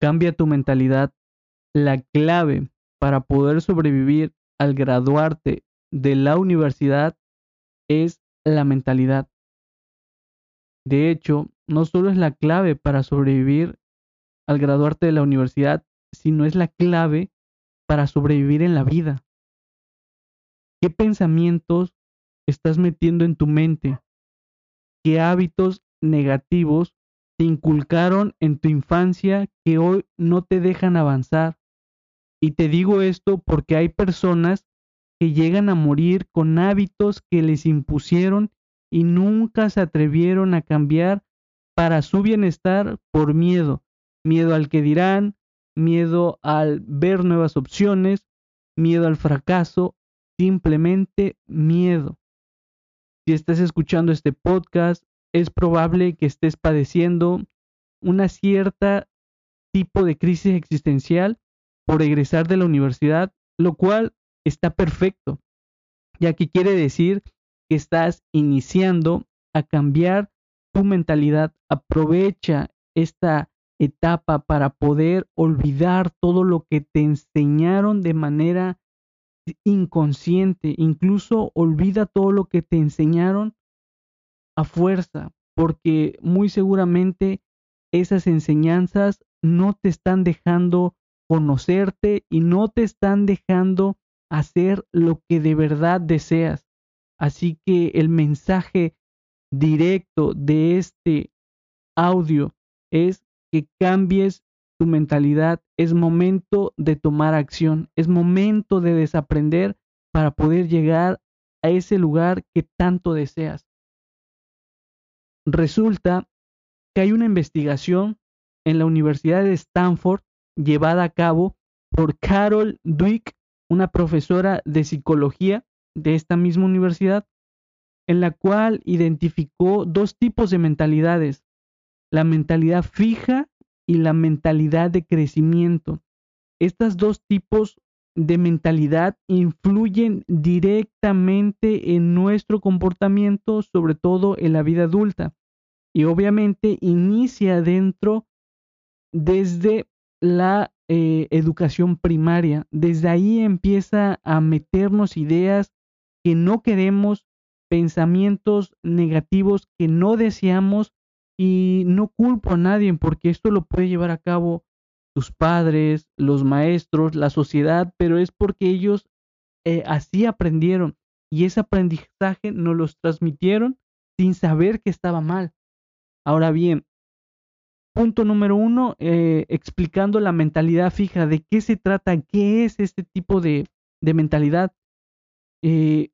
Cambia tu mentalidad. La clave para poder sobrevivir al graduarte de la universidad es la mentalidad. De hecho, no solo es la clave para sobrevivir al graduarte de la universidad, sino es la clave para sobrevivir en la vida. ¿Qué pensamientos estás metiendo en tu mente? ¿Qué hábitos negativos te inculcaron en tu infancia que hoy no te dejan avanzar? Y te digo esto porque hay personas que llegan a morir con hábitos que les impusieron y nunca se atrevieron a cambiar para su bienestar por miedo. Miedo al que dirán, miedo al ver nuevas opciones, miedo al fracaso, simplemente miedo. Si estás escuchando este podcast, es probable que estés padeciendo una cierta tipo de crisis existencial por egresar de la universidad, lo cual está perfecto, ya que quiere decir que estás iniciando a cambiar tu mentalidad. Aprovecha esta etapa para poder olvidar todo lo que te enseñaron de manera inconsciente. Incluso olvida todo lo que te enseñaron a fuerza, porque muy seguramente esas enseñanzas no te están dejando conocerte y no te están dejando hacer lo que de verdad deseas. Así que el mensaje directo de este audio es que cambies tu mentalidad. Es momento de tomar acción. Es momento de desaprender para poder llegar a ese lugar que tanto deseas. Resulta que hay una investigación en la Universidad de Stanford llevada a cabo por Carol Dweck una profesora de psicología de esta misma universidad, en la cual identificó dos tipos de mentalidades, la mentalidad fija y la mentalidad de crecimiento. Estos dos tipos de mentalidad influyen directamente en nuestro comportamiento, sobre todo en la vida adulta. Y obviamente inicia dentro desde la eh, educación primaria. Desde ahí empieza a meternos ideas que no queremos, pensamientos negativos que no deseamos y no culpo a nadie porque esto lo puede llevar a cabo tus padres, los maestros, la sociedad, pero es porque ellos eh, así aprendieron y ese aprendizaje nos los transmitieron sin saber que estaba mal. Ahora bien, punto número uno, eh, explicando la mentalidad fija, de qué se trata, qué es este tipo de, mentalidad. Eh,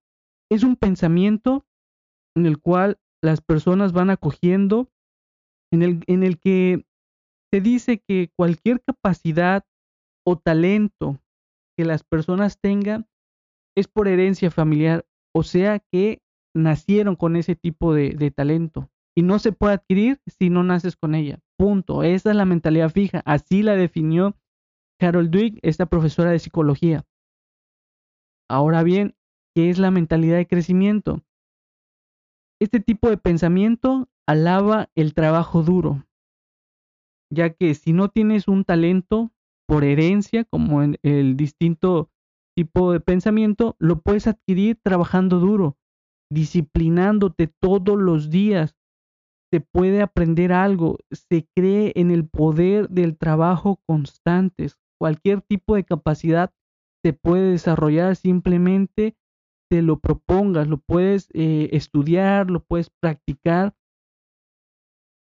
es un pensamiento en el cual las personas van acogiendo, en el, en el que se dice que cualquier capacidad o talento que las personas tengan es por herencia familiar, o sea que nacieron con ese tipo de talento y no se puede adquirir si no naces con ella. Punto. Esa es la mentalidad fija. Así la definió Carol Dweck, esta profesora de psicología. Ahora bien, ¿qué es la mentalidad de crecimiento? Este tipo de pensamiento alaba el trabajo duro, ya que si no tienes un talento por herencia, como en el distinto tipo de pensamiento, lo puedes adquirir trabajando duro, disciplinándote todos los días, se puede aprender algo, se cree en el poder del trabajo constantes. Cualquier tipo de capacidad se puede desarrollar simplemente te lo propongas, lo puedes eh, estudiar, lo puedes practicar.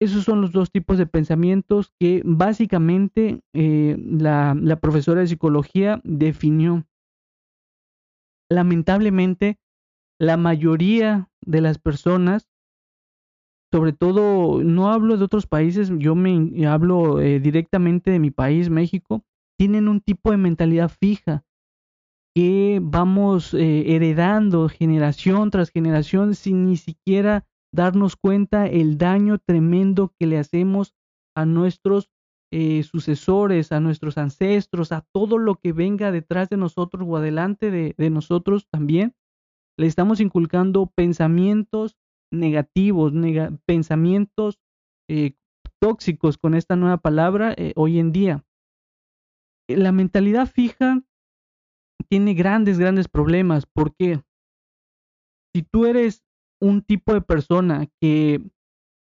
Esos son los dos tipos de pensamientos que básicamente eh, la, la profesora de psicología definió. Lamentablemente, la mayoría de las personas sobre todo, no hablo de otros países, yo me hablo eh, directamente de mi país, México, tienen un tipo de mentalidad fija que vamos eh, heredando generación tras generación sin ni siquiera darnos cuenta el daño tremendo que le hacemos a nuestros eh, sucesores, a nuestros ancestros, a todo lo que venga detrás de nosotros o adelante de, de nosotros también. Le estamos inculcando pensamientos negativos, pensamientos eh, tóxicos con esta nueva palabra eh, hoy en día. la mentalidad fija tiene grandes, grandes problemas. porque Si tú eres un tipo de persona que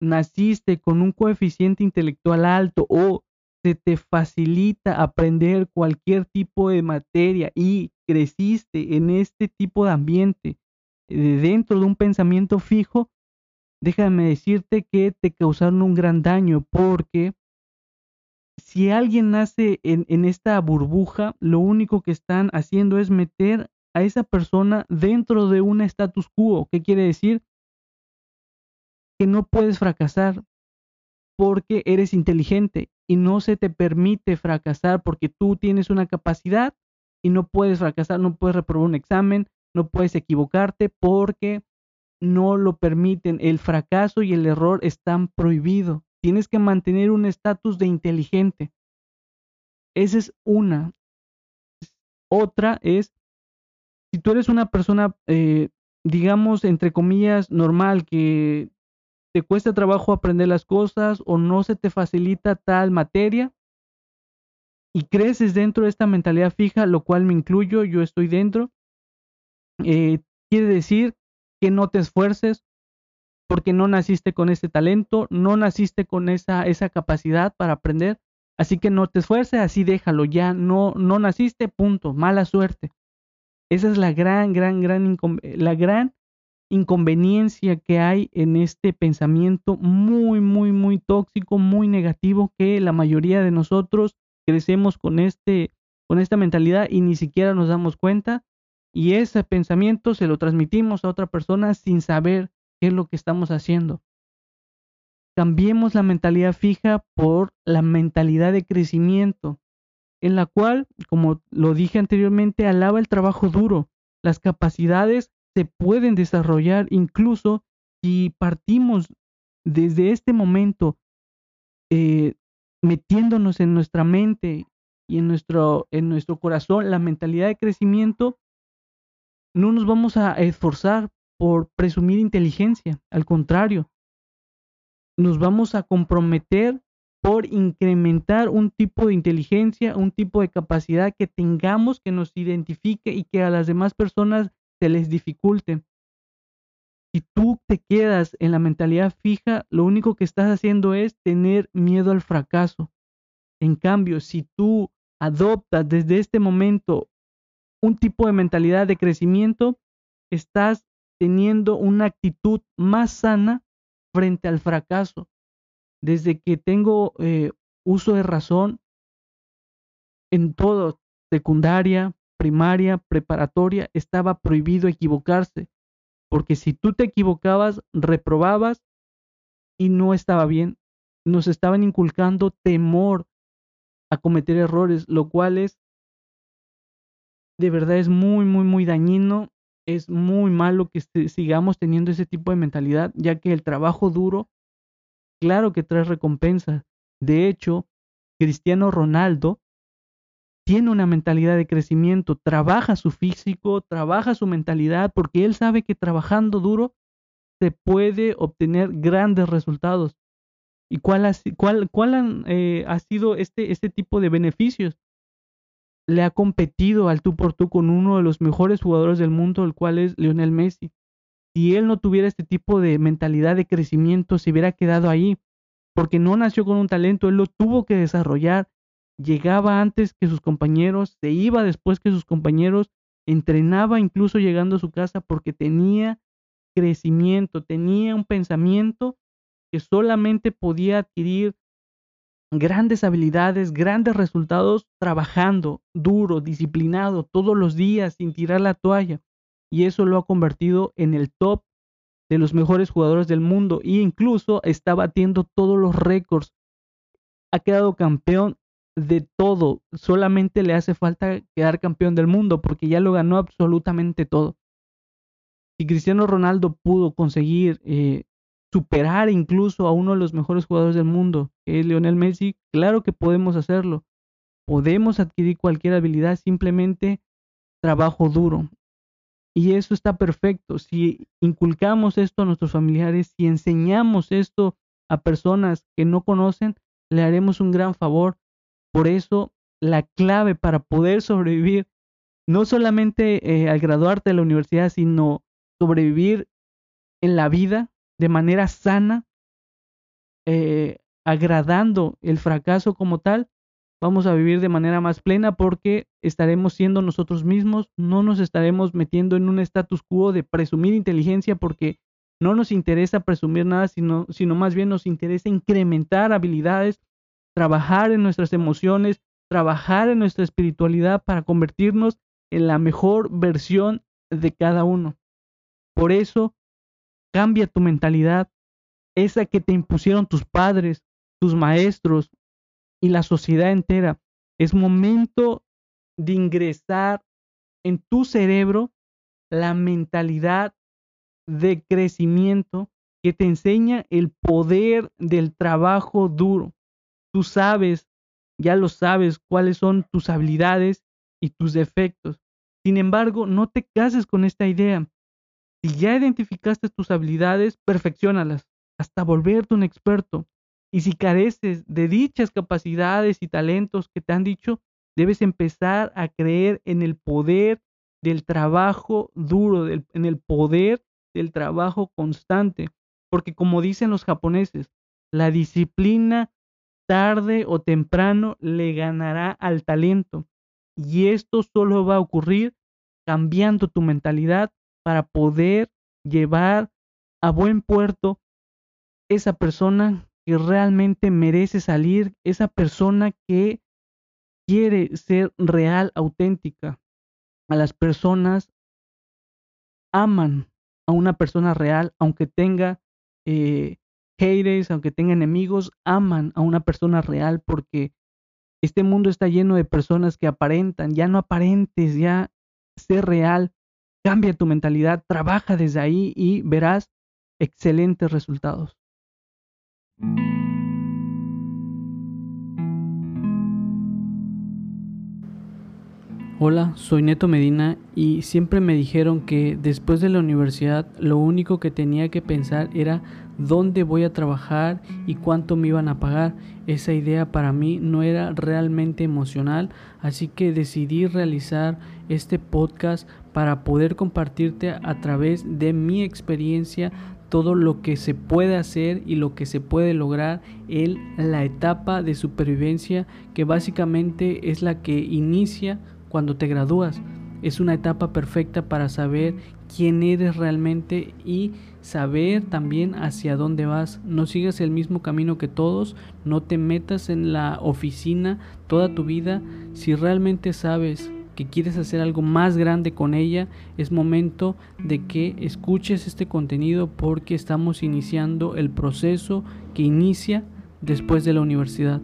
naciste con un coeficiente intelectual alto o se te facilita aprender cualquier tipo de materia y creciste en este tipo de ambiente dentro de un pensamiento fijo, déjame decirte que te causaron un gran daño porque si alguien nace en, en, esta burbuja, lo único que están haciendo es meter a esa persona dentro de un status quo. ¿Qué quiere decir? Que no puedes fracasar porque eres inteligente y no se te permite fracasar porque tú tienes una capacidad y no puedes fracasar, no puedes reprobar un examen, no puedes equivocarte porque no lo permiten. El fracaso y el error están prohibidos. Tienes que mantener un estatus de inteligente. Esa es una. Otra es, si tú eres una persona, eh, digamos, entre comillas, normal, que te cuesta trabajo aprender las cosas o no se te facilita tal materia y creces dentro de esta mentalidad fija, lo cual me incluyo, yo estoy dentro, eh, quiere decir que no te esfuerces porque no naciste con ese talento, no naciste con esa, esa capacidad para aprender, así que no te esfuerces, así déjalo, ya no, no naciste, punto, mala suerte. Esa es la gran, gran, gran, la gran inconveniencia que hay en este pensamiento muy, muy, muy tóxico, muy negativo, que la mayoría de nosotros crecemos con, este, con esta mentalidad y ni siquiera nos damos cuenta. Y ese pensamiento se lo transmitimos a otra persona sin saber qué es lo que estamos haciendo. Cambiemos la mentalidad fija por la mentalidad de crecimiento, en la cual, como lo dije anteriormente, alaba el trabajo duro, las capacidades se pueden desarrollar incluso si partimos desde este momento eh, metiéndonos en nuestra mente y en nuestro, en nuestro corazón la mentalidad de crecimiento, no nos vamos a esforzar por presumir inteligencia, al contrario, nos vamos a comprometer por incrementar un tipo de inteligencia, un tipo de capacidad que tengamos que nos identifique y que a las demás personas se les dificulte. Si tú te quedas en la mentalidad fija, lo único que estás haciendo es tener miedo al fracaso. En cambio, si tú adoptas desde este momento un tipo de mentalidad de crecimiento, estás teniendo una actitud más sana frente al fracaso. Desde que tengo eh, uso de razón en todo, secundaria, primaria, preparatoria, estaba prohibido equivocarse, porque si tú te equivocabas, reprobabas y no estaba bien. Nos estaban inculcando temor a cometer errores, lo cual es, de verdad, es muy, muy, muy dañino. Es muy malo que sigamos teniendo ese tipo de mentalidad, ya que el trabajo duro, claro que trae recompensa. De hecho, Cristiano Ronaldo tiene una mentalidad de crecimiento, trabaja su físico, trabaja su mentalidad, porque él sabe que trabajando duro se puede obtener grandes resultados. ¿Y cuál ha, eh, sido este, este tipo de beneficios? Le ha competido al tú por tú con uno de los mejores jugadores del mundo, el cual es Lionel Messi. Si él no tuviera este tipo de mentalidad de crecimiento, se hubiera quedado ahí, porque no nació con un talento, él lo tuvo que desarrollar llegaba antes que sus compañeros, se iba después que sus compañeros, entrenaba incluso llegando a su casa porque tenía crecimiento, tenía un pensamiento que solamente podía adquirir grandes habilidades, grandes resultados trabajando duro, disciplinado, todos los días sin tirar la toalla. Y eso lo ha convertido en el top de los mejores jugadores del mundo e incluso está batiendo todos los récords. Ha quedado campeón de todo. Solamente le hace falta quedar campeón del mundo porque ya lo ganó absolutamente todo. Si Cristiano Ronaldo pudo conseguir eh, superar incluso a uno de los mejores jugadores del mundo, que es Lionel Messi, claro que podemos hacerlo. Podemos adquirir cualquier habilidad, simplemente trabajo duro. Y eso está perfecto. Si inculcamos esto a nuestros familiares, si enseñamos esto a personas que no conocen, le haremos un gran favor por eso la clave para poder sobrevivir, no solamente eh, al graduarte de la universidad, sino sobrevivir en la vida de manera sana, eh, agradando el fracaso como tal, vamos a vivir de manera más plena porque estaremos siendo nosotros mismos, no nos estaremos metiendo en un status quo de presumir inteligencia porque no nos interesa presumir nada, sino, sino más bien nos interesa incrementar habilidades, trabajar en nuestras emociones, trabajar en nuestra espiritualidad para convertirnos en la mejor versión de cada uno. Por eso, cambia tu mentalidad, esa que te impusieron tus padres, tus maestros y la sociedad entera. Es momento de ingresar en tu cerebro la mentalidad de crecimiento que te enseña el poder del trabajo duro. Tú sabes, ya lo sabes, cuáles son tus habilidades y tus defectos. Sin embargo, no te cases con esta idea. Si ya identificaste tus habilidades, perfeccionalas hasta volverte un experto. Y si careces de dichas capacidades y talentos que te han dicho, debes empezar a creer en el poder del trabajo duro, en el poder del trabajo constante. Porque como dicen los japoneses, la disciplina tarde o temprano le ganará al talento. Y esto solo va a ocurrir cambiando tu mentalidad para poder llevar a buen puerto esa persona que realmente merece salir, esa persona que quiere ser real, auténtica. A las personas aman a una persona real, aunque tenga eh, haters, aunque tenga enemigos, aman a una persona real porque este mundo está lleno de personas que aparentan, ya no aparentes, ya sé real, cambia tu mentalidad, trabaja desde ahí y verás excelentes resultados. Hola, soy Neto Medina y siempre me dijeron que después de la universidad lo único que tenía que pensar era dónde voy a trabajar y cuánto me iban a pagar. Esa idea para mí no era realmente emocional, así que decidí realizar este podcast para poder compartirte a través de mi experiencia todo lo que se puede hacer y lo que se puede lograr en la etapa de supervivencia que básicamente es la que inicia cuando te gradúas. Es una etapa perfecta para saber quién eres realmente y saber también hacia dónde vas. No sigas el mismo camino que todos, no te metas en la oficina toda tu vida. Si realmente sabes que quieres hacer algo más grande con ella, es momento de que escuches este contenido porque estamos iniciando el proceso que inicia después de la universidad.